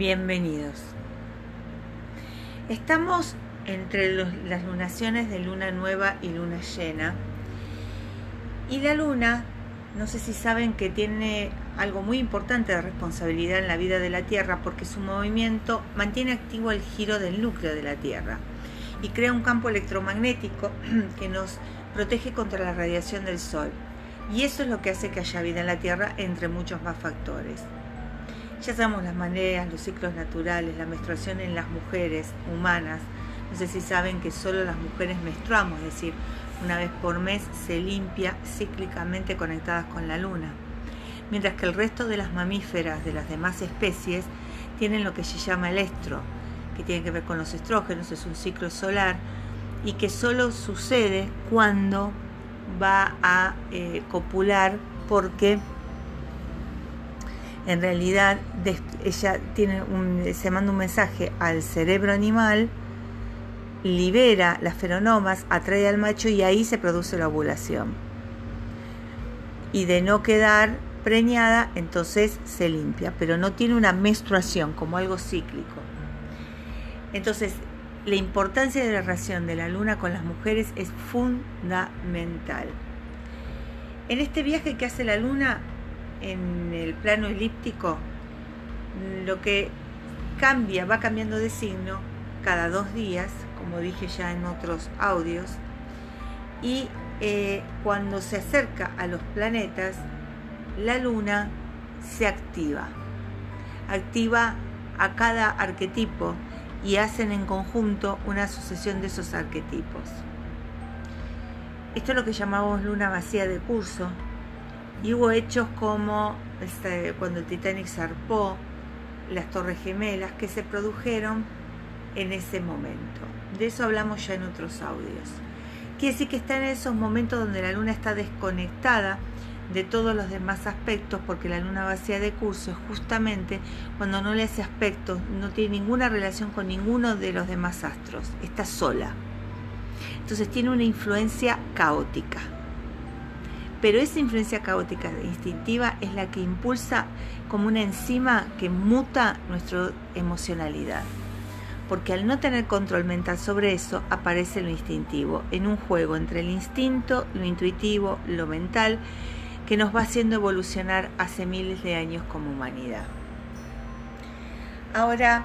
Bienvenidos. Estamos entre las lunaciones de luna nueva y luna llena. Y la luna, no sé si saben que tiene algo muy importante de responsabilidad en la vida de la Tierra porque su movimiento mantiene activo el giro del núcleo de la Tierra y crea un campo electromagnético que nos protege contra la radiación del Sol. Y eso es lo que hace que haya vida en la Tierra entre muchos más factores. Ya sabemos las maneras, los ciclos naturales, la menstruación en las mujeres humanas. No sé si saben que solo las mujeres menstruamos, es decir, una vez por mes se limpia cíclicamente conectadas con la luna. Mientras que el resto de las mamíferas de las demás especies tienen lo que se llama el estro, que tiene que ver con los estrógenos, es un ciclo solar y que solo sucede cuando va a eh, copular porque en realidad ella tiene se manda un mensaje al cerebro animal, libera las feronomas, atrae al macho y ahí se produce la ovulación. Y de no quedar preñada, entonces se limpia, pero no tiene una menstruación como algo cíclico. Entonces, la importancia de la relación de la luna con las mujeres es fundamental. En este viaje que hace la luna en el plano elíptico, lo que cambia, va cambiando de signo cada dos días, como dije ya en otros audios, y eh, cuando se acerca a los planetas, la luna se activa, activa a cada arquetipo y hacen en conjunto una sucesión de esos arquetipos. Esto es lo que llamamos luna vacía de curso y hubo hechos como este, cuando el Titanic zarpó, las Torres Gemelas que se produjeron en ese momento. De eso hablamos ya en otros audios. Quiere decir que está en esos momentos donde la luna está desconectada de todos los demás aspectos, porque la luna vacía de curso es justamente cuando no le hace aspectos, no tiene ninguna relación con ninguno de los demás astros, está sola. Entonces tiene una influencia caótica. Pero esa influencia caótica e instintiva es la que impulsa como una enzima que muta nuestra emocionalidad. Porque al no tener control mental sobre eso, aparece lo instintivo, en un juego entre el instinto, lo intuitivo, lo mental, que nos va haciendo evolucionar hace miles de años como humanidad. Ahora,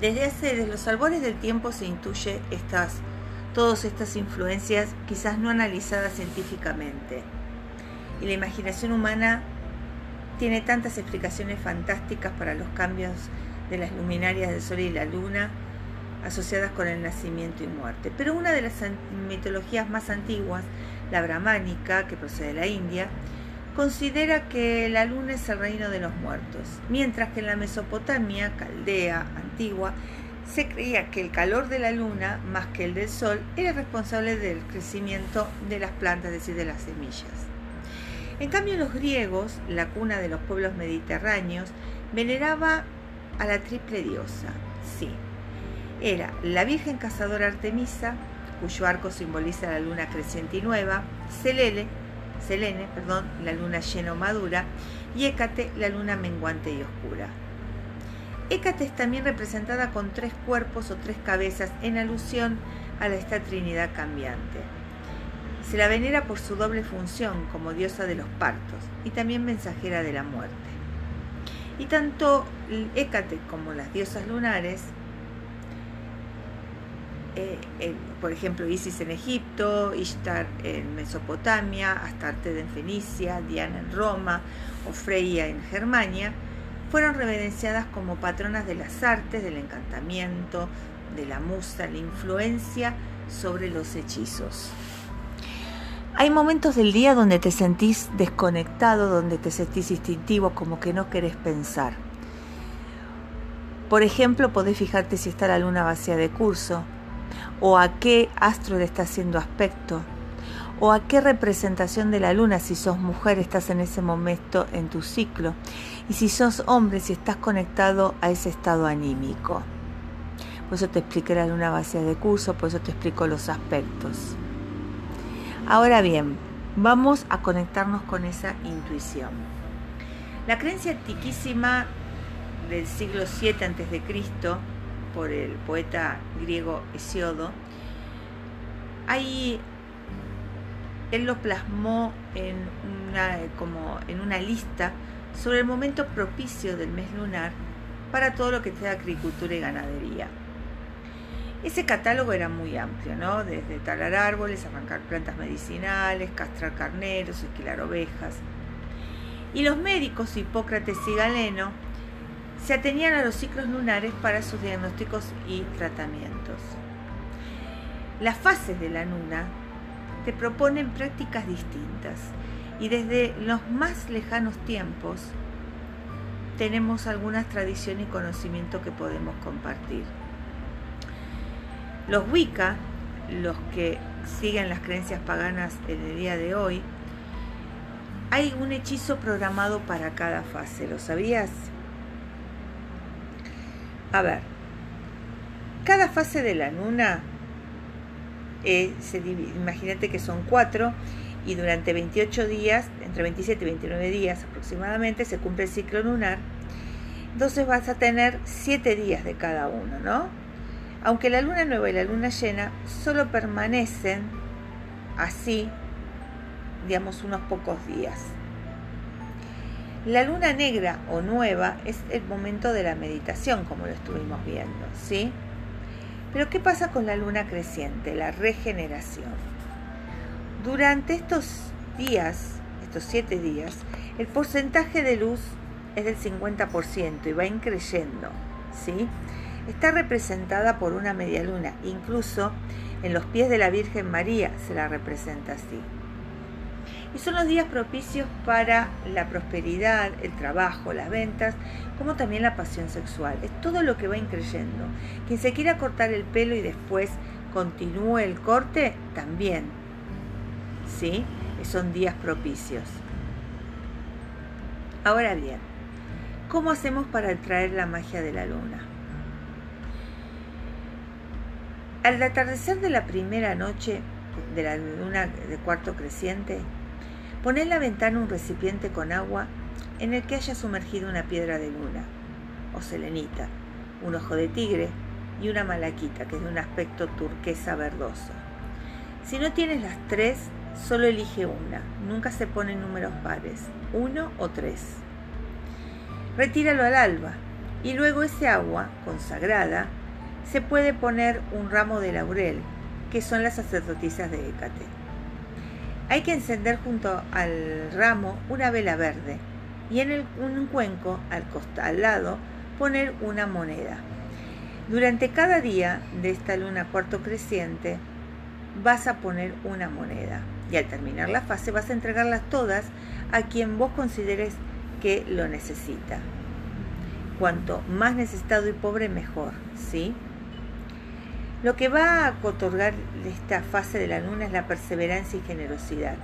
desde hace desde los albores del tiempo se intuye estas todas estas influencias quizás no analizadas científicamente. Y la imaginación humana tiene tantas explicaciones fantásticas para los cambios de las luminarias del Sol y la Luna asociadas con el nacimiento y muerte. Pero una de las mitologías más antiguas la brahmánica, que procede de la India, considera que la luna es el reino de los muertos, mientras que en la Mesopotamia, caldea, antigua, se creía que el calor de la luna, más que el del sol, era responsable del crecimiento de las plantas, es decir, de las semillas. En cambio, los griegos, la cuna de los pueblos mediterráneos, veneraba a la triple diosa. Sí, era la Virgen Cazadora Artemisa, cuyo arco simboliza la luna creciente y nueva, Selene, Selene perdón, la luna llena o madura, y Hécate, la luna menguante y oscura. Hécate es también representada con tres cuerpos o tres cabezas en alusión a esta Trinidad cambiante. Se la venera por su doble función como diosa de los partos y también mensajera de la muerte. Y tanto Hécate como las diosas lunares eh, por ejemplo, Isis en Egipto, Ishtar en Mesopotamia, Astarte en Fenicia, Diana en Roma o Freya en Germania, fueron reverenciadas como patronas de las artes, del encantamiento, de la musa, la influencia sobre los hechizos. Hay momentos del día donde te sentís desconectado, donde te sentís instintivo, como que no querés pensar. Por ejemplo, podés fijarte si está la luna vacía de curso, o a qué astro le está haciendo aspecto, o a qué representación de la luna si sos mujer estás en ese momento en tu ciclo, y si sos hombre si estás conectado a ese estado anímico. Por eso te expliqué la luna vacía de curso, por eso te explico los aspectos. Ahora bien, vamos a conectarnos con esa intuición. La creencia antiquísima del siglo 7 a.C. por el poeta griego Hesiodo. Ahí él lo plasmó en una, como en una lista sobre el momento propicio del mes lunar para todo lo que sea agricultura y ganadería. Ese catálogo era muy amplio, ¿no? Desde talar árboles, arrancar plantas medicinales, castrar carneros, esquilar ovejas. Y los médicos Hipócrates y Galeno se atenían a los ciclos lunares para sus diagnósticos y tratamientos. Las fases de la luna te proponen prácticas distintas y desde los más lejanos tiempos tenemos algunas tradiciones y conocimientos que podemos compartir. Los Wicca, los que siguen las creencias paganas en el día de hoy, hay un hechizo programado para cada fase, ¿lo sabías? A ver, cada fase de la luna, eh, imagínate que son cuatro, y durante 28 días, entre 27 y 29 días aproximadamente, se cumple el ciclo lunar. Entonces vas a tener 7 días de cada uno, ¿no? Aunque la luna nueva y la luna llena solo permanecen así, digamos, unos pocos días. La luna negra o nueva es el momento de la meditación, como lo estuvimos viendo, ¿sí? Pero ¿qué pasa con la luna creciente, la regeneración? Durante estos días, estos siete días, el porcentaje de luz es del 50% y va increyendo, ¿sí? Está representada por una media luna, incluso en los pies de la Virgen María se la representa así. Y son los días propicios para la prosperidad, el trabajo, las ventas, como también la pasión sexual. Es todo lo que va increyendo. Quien se quiera cortar el pelo y después continúe el corte, también ¿sí? Son días propicios. Ahora bien, ¿cómo hacemos para atraer la magia de la luna? Al atardecer de la primera noche de la luna de cuarto creciente, pon en la ventana un recipiente con agua en el que haya sumergido una piedra de luna o selenita, un ojo de tigre y una malaquita que es de un aspecto turquesa verdoso. Si no tienes las tres, Solo elige una, nunca se ponen números pares, uno o tres. Retíralo al alba y luego ese agua consagrada se puede poner un ramo de laurel, que son las sacerdotisas de Hécate. Hay que encender junto al ramo una vela verde y en un cuenco al, al lado poner una moneda. Durante cada día de esta luna cuarto creciente vas a poner una moneda y al terminar la fase vas a entregarlas todas a quien vos consideres que lo necesita. Cuanto más necesitado y pobre, mejor, ¿sí? Lo que va a otorgar esta fase de la luna es la perseverancia y generosidad.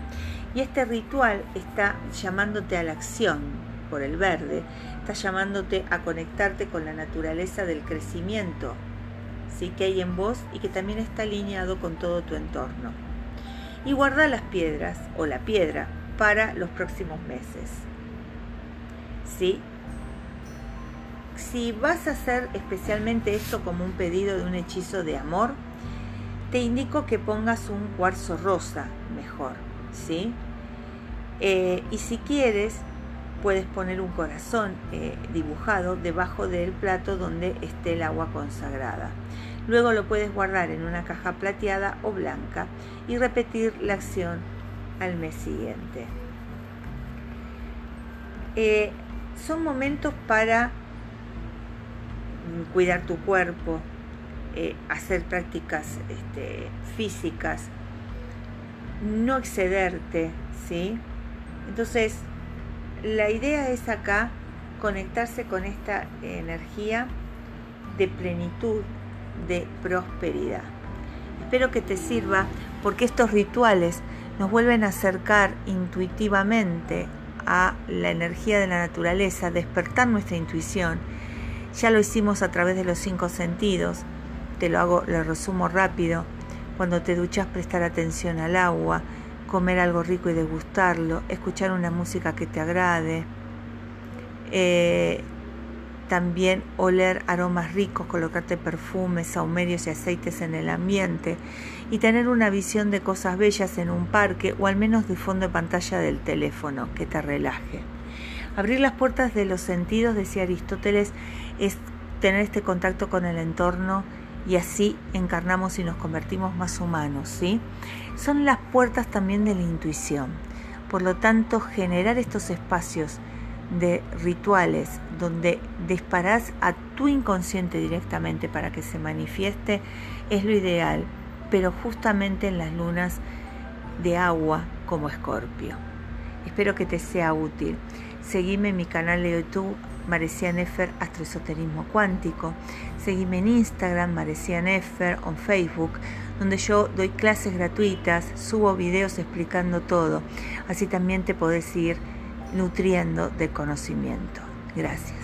Y este ritual está llamándote a la acción por el verde, está llamándote a conectarte con la naturaleza del crecimiento ¿sí? que hay en vos y que también está alineado con todo tu entorno y guarda las piedras o la piedra para los próximos meses. ¿Sí? Si vas a hacer especialmente esto como un pedido de un hechizo de amor, te indico que pongas un cuarzo rosa mejor, ¿sí? Eh, y si quieres, puedes poner un corazón eh, dibujado debajo del plato donde esté el agua consagrada. Luego lo puedes guardar en una caja plateada o blanca y repetir la acción al mes siguiente. Eh, son momentos para mm, cuidar tu cuerpo, eh, hacer prácticas este, físicas, no excederte, ¿sí? Entonces, la idea es acá conectarse con esta energía de plenitud, de prosperidad. Espero que te sirva porque estos rituales nos vuelven a acercar intuitivamente a la energía de la naturaleza, despertar nuestra intuición. Ya lo hicimos a través de los cinco sentidos. Te lo hago, lo resumo rápido. Cuando te duchas, prestar atención al agua, comer algo rico y degustarlo, escuchar una música que te agrade, eh, también oler aromas ricos, colocarte perfumes, saumerios y aceites en el ambiente y tener una visión de cosas bellas en un parque o al menos de fondo de pantalla del teléfono que te relaje. Abrir las puertas de los sentidos, decía Aristóteles, es tener este contacto con el entorno y así encarnamos y nos convertimos más humanos, ¿sí? Son las puertas también de la intuición. Por lo tanto, generar estos espacios de rituales donde disparás a tu inconsciente directamente para que se manifieste es lo ideal, pero justamente en las lunas de agua como escorpio. Espero que te sea útil. Seguime en mi canal de YouTube Marecia Nefer Astroesoterismo Cuántico. Seguime en Instagram Marecia Nefer o en Facebook, donde yo doy clases gratuitas, subo videos explicando todo. Así también te podés ir nutriendo de conocimiento. Gracias.